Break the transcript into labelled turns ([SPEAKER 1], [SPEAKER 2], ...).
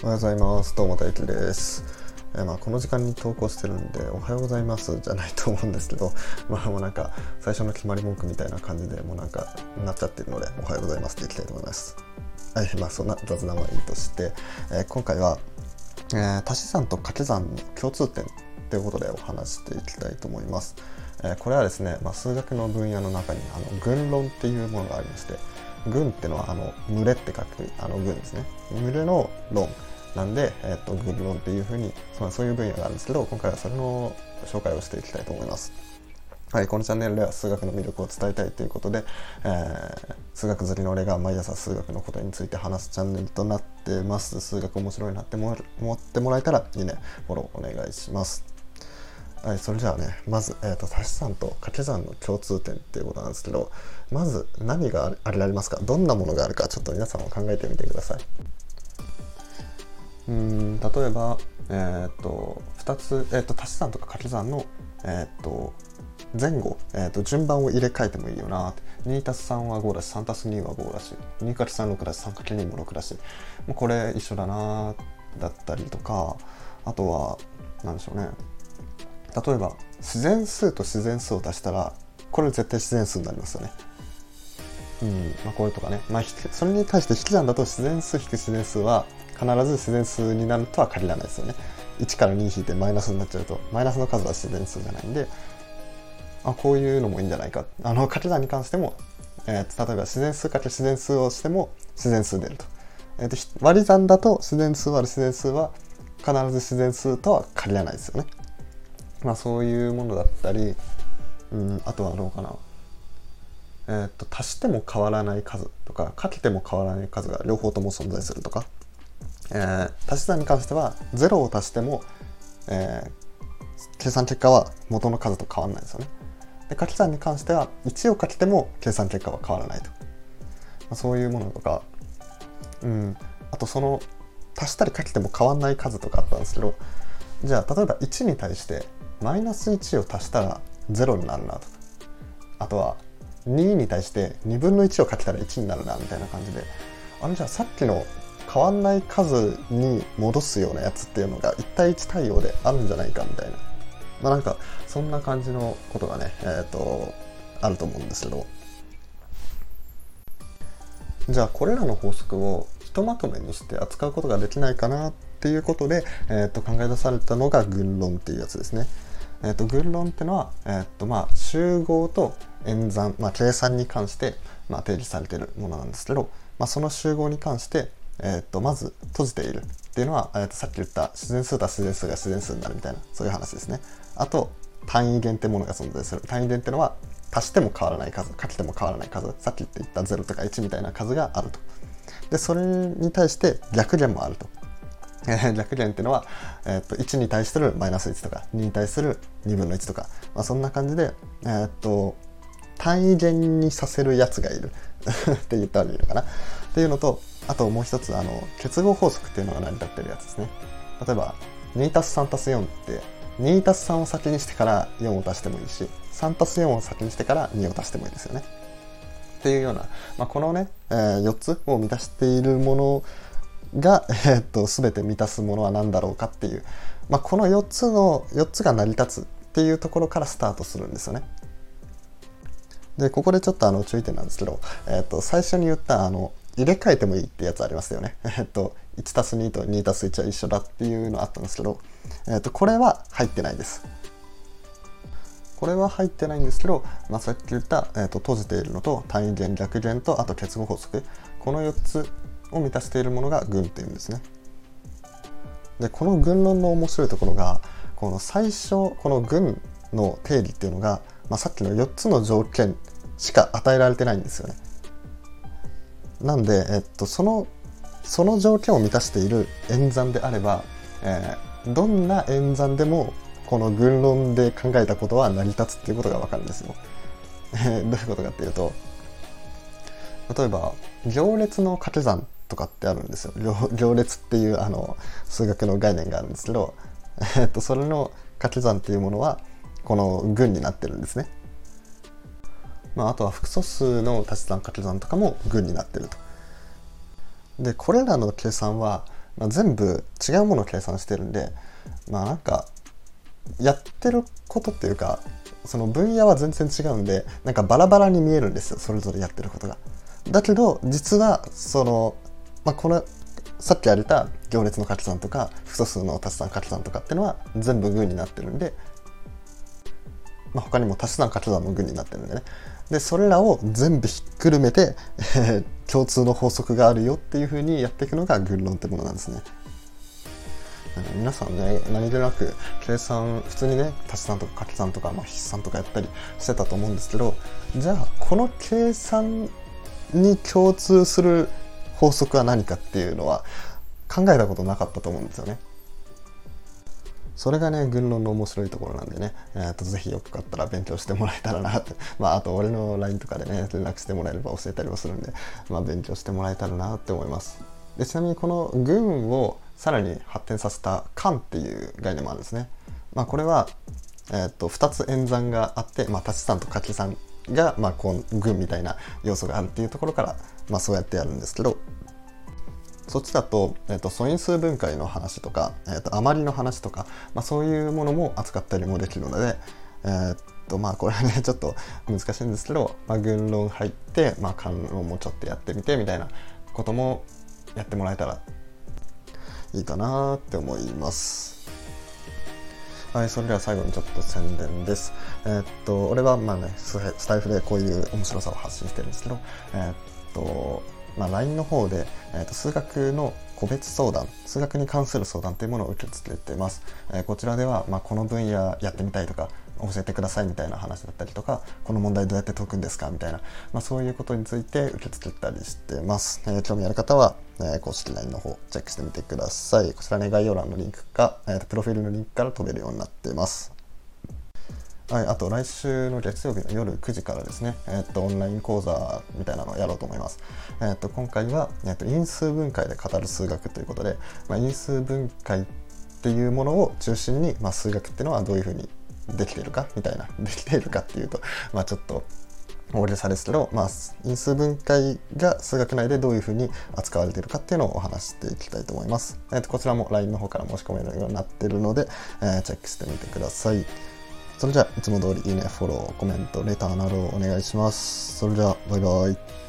[SPEAKER 1] おはようございます。どうも大輝です。えーまあ、この時間に投稿してるんで「おはようございます」じゃないと思うんですけど まあもうなんか最初の決まり文句みたいな感じでもうなんかなっちゃってるので「おはようございます」っていきたいと思います。はいまあそんな雑談はいいとして、えー今回は、えー足し算と掛け算の共通点ということでお話していきたいと思います、えこれはですね、まあ、数学の分野の中にあの群論っていうものがありまして群ってのはあの群れって書くあの群ですね群れの論なんで、えっと群論っていうふうに、まあ、そういう分野があるんですけど今回はそれの紹介をしていきたいと思います。はい、このチャンネルでは数学の魅力を伝えたいということで、えー、数学好きの俺が毎朝数学のことについて話すチャンネルとなってます。数学面白いなって思ってもらえたらいいね、フォローお願いします。はい、それじゃあね、まず、えーと、足し算と掛け算の共通点っていうことなんですけど、まず何があれありますか？どんなものがあるか、ちょっと皆さんも考えてみてください。うん例えば、えー、っと2つ、えー、っと足し算とか掛け算の、えー、と前後、えー、と順番を入れ替えてもいいよな2たす3は5だし 3+2 は5だし2かけ3 6だし3かけ2も6だしもうこれ一緒だなだったりとかあとは何でしょうね。例えば自然数と自然数を足したらこれ絶対自然数になりますよね。うんまあ、これとかね、まあ、それに対して引き算だと自然数引く自然数は必ず自然数になるとは限らないですよね。1から2引いてマイナスになっちゃうとマイナスの数は自然数じゃないんであこういうのもいいんじゃないか。あの掛け算に関しても、えー、例えば自然数かけ自然数をしても自然数出ると,、えーと、割り算だと自然数割る自然数は必ず自然数とは限らないですよね。まあそういうものだったり、うん、あとはどうかなえーと足しても変わらない数とかかけても変わらない数が両方とも存在するとかえー、足し算に関しては0を足しても、えー、計算結果は元の数と変わらないですよね。で掛け算に関しては1をかけても計算結果は変わらないと。まあ、そういうものとか、うん、あとその足したりかけても変わらない数とかあったんですけどじゃあ例えば1に対してマイナス1を足したら0になるなと。あとは2に対して2分の1をかけたら1になるなみたいな感じで。あれじゃあさっきの変わんない数に戻すようなやつっていうのが1対1対応であるんじゃないかみたいな。まあなんかそんな感じのことがねえっ、ー、とあると思うんですけど。じゃあこれらの法則をひとまとめにして扱うことができないかなっていうことで、えー、と考え出されたのが群論っていうやつですね。えー、と群論ってのは、えーとまあ、集合と演算、まあ、計算に関して、まあ、定義されているものなんですけど、まあ、その集合に関してえー、とまず閉じている。っていうのは、えー、とさっき言った自然数と自然数が自然数になるみたいなそういう話ですね。あと単位元ってものが存在する。単位元ってのは足しても変わらない数かけても変わらない数。さっき言った0とか1みたいな数があると。でそれに対して逆元もあると。逆元っていうのは、えー、と1に対するマイナス1とか2に対する2分の1とか、まあ、そんな感じで、えー、っと単位元にさせるやつがいる って言ったらいいのかな。っていうのとあともう一つあの結合法則っていうのが成り立ってるやつですね。例えば 2+3+4 って2 3を先にしてから4を足してもいいし3 4を先にしてから2を足してもいいですよね。っていうような、まあ、このね、えー、4つを満たしているものが、えー、っと全て満たすものは何だろうかっていう、まあ、この4つの4つが成り立つっていうところからスタートするんですよね。でここでちょっとあの注意点なんですけど、えー、っと最初に言ったあの入れ替えてもいいってやつありますよね。えっと、1+2 と 2+1 は一緒だっていうのあったんですけど、えっと、これは入ってないです。これは入ってないんですけど、まあ、さっき言った、えーと、閉じているのと単位元逆元とあと結合法則この4つを満たしているものが群っていうんですね。でこの群論の面白いところがこの最初この群の定理っていうのが、まあ、さっきの4つの条件しか与えられてないんですよね。なんで、えっと、そのその条件を満たしている演算であれば、えー、どんな演算でもこの群論で考えたことは成り立つっていうことがわかるんですよ。どういうことかっていうと例えば行列の掛け算とかってあるんですよ。行列っていうあの数学の概念があるんですけど、えっと、それの掛け算っていうものはこの群になってるんですね。まあ、あとは複素数の足し算掛け算とかも群になってると。でこれらの計算はまあ、全部違うものを計算してるんでまあなんかやってることっていうかその分野は全然違うんでなんかバラバラに見えるんですよそれぞれやってることが。だけど実はその、まあ、このさっき挙げた行列の掛け算とか複素数の足し算掛け算とかっていうのは全部群になってるんで、まあ、他にも足し算掛け算も群になってるんでねでそれらを全部ひっくるめて、えー、共通の法則があるよっていうふうにやっていくのが群論ってものなんですね。皆さんね何気なく計算普通にね足し算とか掛け算とか、まあ、筆算とかやったりしてたと思うんですけどじゃあこの計算に共通する法則は何かっていうのは考えたことなかったと思うんですよね。それがね、軍論の面白いところなんでね、えー、とぜひよかったら勉強してもらえたらなって、まあ、あと俺の LINE とかでね、連絡してもらえれば教えたりもするんで、まあ、勉強してもらえたらなって思います。でちなみにこの軍をさらに発展させた間っていう概念もあるんですね。まあ、これは、えー、と2つ演算があって、まあ、足し算と掛け算が、まあ、こう群みたいな要素があるっていうところから、まあ、そうやってやるんですけどそっちだと,、えーと、素因数分解の話とか、えーと、余りの話とか、まあ、そういうものも扱ったりもできるので、えー、とまあこれはね ちょっと難しいんですけど、まあ、群論入って、まあ、関論もちょっとやってみてみたいなこともやってもらえたらいいかなって思います。はい、それでは最後にちょっと宣伝です。えー、っと、俺はまあね、スタイフでこういう面白さを発信してるんですけど、えー、っと、まあ、LINE の方で、えー、と数学の個別相談数学に関する相談というものを受け付けてます、えー、こちらでは、まあ、この分野やってみたいとか教えてくださいみたいな話だったりとかこの問題どうやって解くんですかみたいな、まあ、そういうことについて受け付けたりしてます、えー、興味ある方は、えー、公式 LINE の方チェックしてみてください。こちらね概要欄のリンクか、えー、とプロフィールのリンクから飛べるようになっています。はい、あと来週の月曜日の夜9時からですね、えっと、オンライン講座みたいなのをやろうと思います。えっと、今回は、えっと、因数分解で語る数学ということで、まあ、因数分解っていうものを中心に、まあ、数学っていうのはどういうふうにできているか？みたいな、できているかっていうと、まあ、ちょっと大げさですけど、まあ、因数分解が数学内でどういうふうに扱われているかっていうのをお話していきたいと思います。えっと、こちらも LINE の方から申し込めるようになっているので、えー、チェックしてみてください。それじゃあ、いつも通りいいね、フォロー、コメント、レターなどをお願いします。それじゃあ、バイバイ。